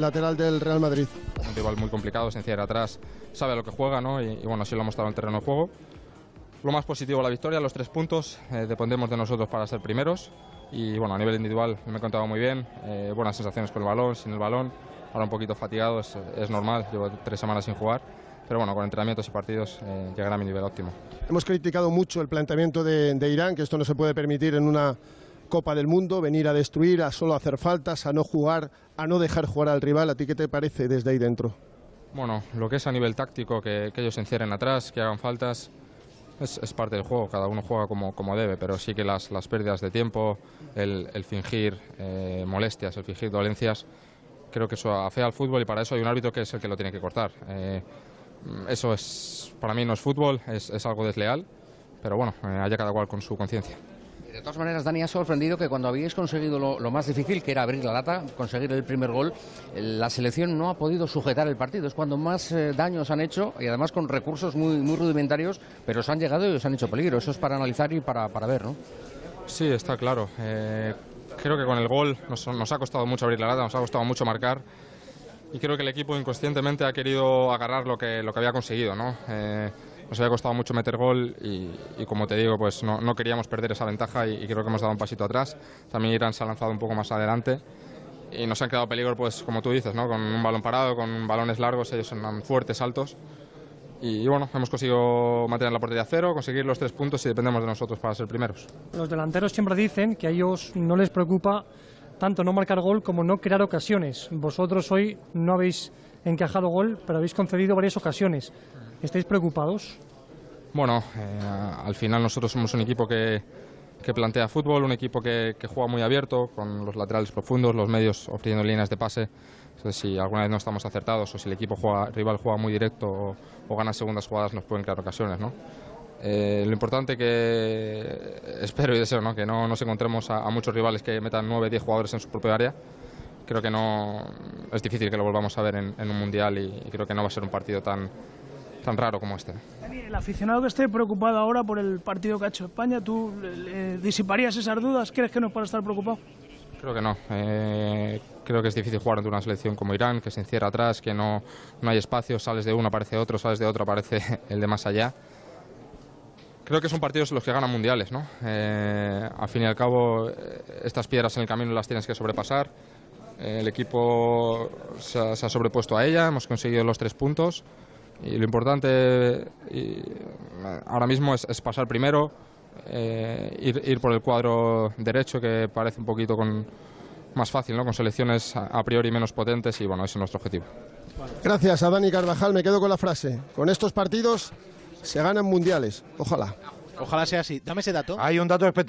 lateral del Real Madrid. Un rival muy complicado, se encierra atrás, sabe a lo que juega, ¿no? Y, y bueno, así lo ha mostrado en el terreno de juego. Lo más positivo, la victoria, los tres puntos. eh, dependemos de nosotros para ser primeros. Y bueno, a nivel individual me he encontrado muy bien. eh, buenas sensaciones con el balón, sin el balón. Ahora un poquito fatigado, es, es normal. Llevo tres semanas sin jugar. Pero bueno, con entrenamientos y partidos eh, llegará a mi nivel óptimo. Hemos criticado mucho el planteamiento de, de Irán, que esto no se puede permitir en una Copa del Mundo, venir a destruir, a solo hacer faltas, a no jugar, a no dejar jugar al rival. ¿A ti qué te parece desde ahí dentro? Bueno, lo que es a nivel táctico, que, ellos se encierren atrás, que hagan faltas, es, parte del juego. Cada uno juega como, como debe, pero sí que las, las pérdidas de tiempo, el, el fingir eh, molestias, el fingir dolencias, creo que eso afea al fútbol y para eso hay un árbitro que es el que lo tiene que cortar. Eh, eso es, para mí no es fútbol, es, es algo desleal, pero bueno, eh, haya cada cual con su conciencia. De todas maneras, Dani, ha sorprendido que cuando habíais conseguido lo, más difícil, que era abrir la lata, conseguir el primer gol, eh, la selección no ha podido sujetar el partido. Es cuando más eh, daños han hecho y además con recursos muy, rudimentarios, pero os han llegado y os han hecho peligro. Eso es para analizar y para, para ver, ¿no? Sí, está claro. Eh, creo que con el gol nos, ha costado mucho abrir la lata, nos ha costado mucho marcar y creo que el equipo inconscientemente ha querido agarrar lo que, había conseguido, ¿no? Nos había costado mucho meter gol y, y como te digo, pues no, no queríamos perder esa ventaja y, y creo que hemos dado un pasito atrás. También Irán se ha lanzado un poco más adelante y nos han quedado peligro, pues como tú dices, ¿no? Con un balón parado, con balones largos, ellos son fuertes, altos. Y, bueno, hemos conseguido mantener la portería a cero, conseguir los tres puntos y dependemos de nosotros para ser primeros. Los delanteros siempre dicen que a ellos no les preocupa tanto no marcar gol como no crear ocasiones. Vosotros hoy no habéis encajado gol, pero habéis concedido varias ocasiones. ¿Estáis preocupados? Bueno, eh, al final nosotros somos un equipo que, que plantea fútbol, un equipo que, que juega muy abierto, con los laterales profundos, los medios ofreciendo líneas de pase. Entonces, si alguna vez no estamos acertados o si el equipo juega, rival juega muy directo o, o gana segundas jugadas, nos pueden crear ocasiones, ¿no? Eh, lo importante que espero y deseo ¿no? que no nos encontremos a, a muchos rivales que metan 9 10 jugadores en su propia área. Creo que no es difícil que lo volvamos a ver en, en un mundial y, y creo que no va a ser un partido tan, tan raro como este. El aficionado que esté preocupado ahora por el partido que ha hecho España, ¿tú le disiparías esas dudas? ¿Crees que no es para estar preocupado? Creo que no. Eh, creo que es difícil jugar ante una selección como Irán, que se encierra atrás, que no, no hay espacio, sales de uno, aparece otro, sales de otro, aparece el de más allá. Creo que son partidos los que ganan mundiales, ¿no? Eh, al fin y al cabo, eh, estas piedras en el camino las tienes que sobrepasar. Eh, el equipo se ha, se ha sobrepuesto a ella, hemos conseguido los tres puntos. Y lo importante y, ahora mismo es, es pasar primero, eh, ir, ir por el cuadro derecho, que parece un poquito con, más fácil, ¿no? con selecciones a, a priori menos potentes y bueno, ese es nuestro objetivo. Gracias a Dani Carvajal, me quedo con la frase. Con estos partidos se ganan mundiales. Ojalá. Ojalá sea así. Dame ese dato. Hay un dato espectacular.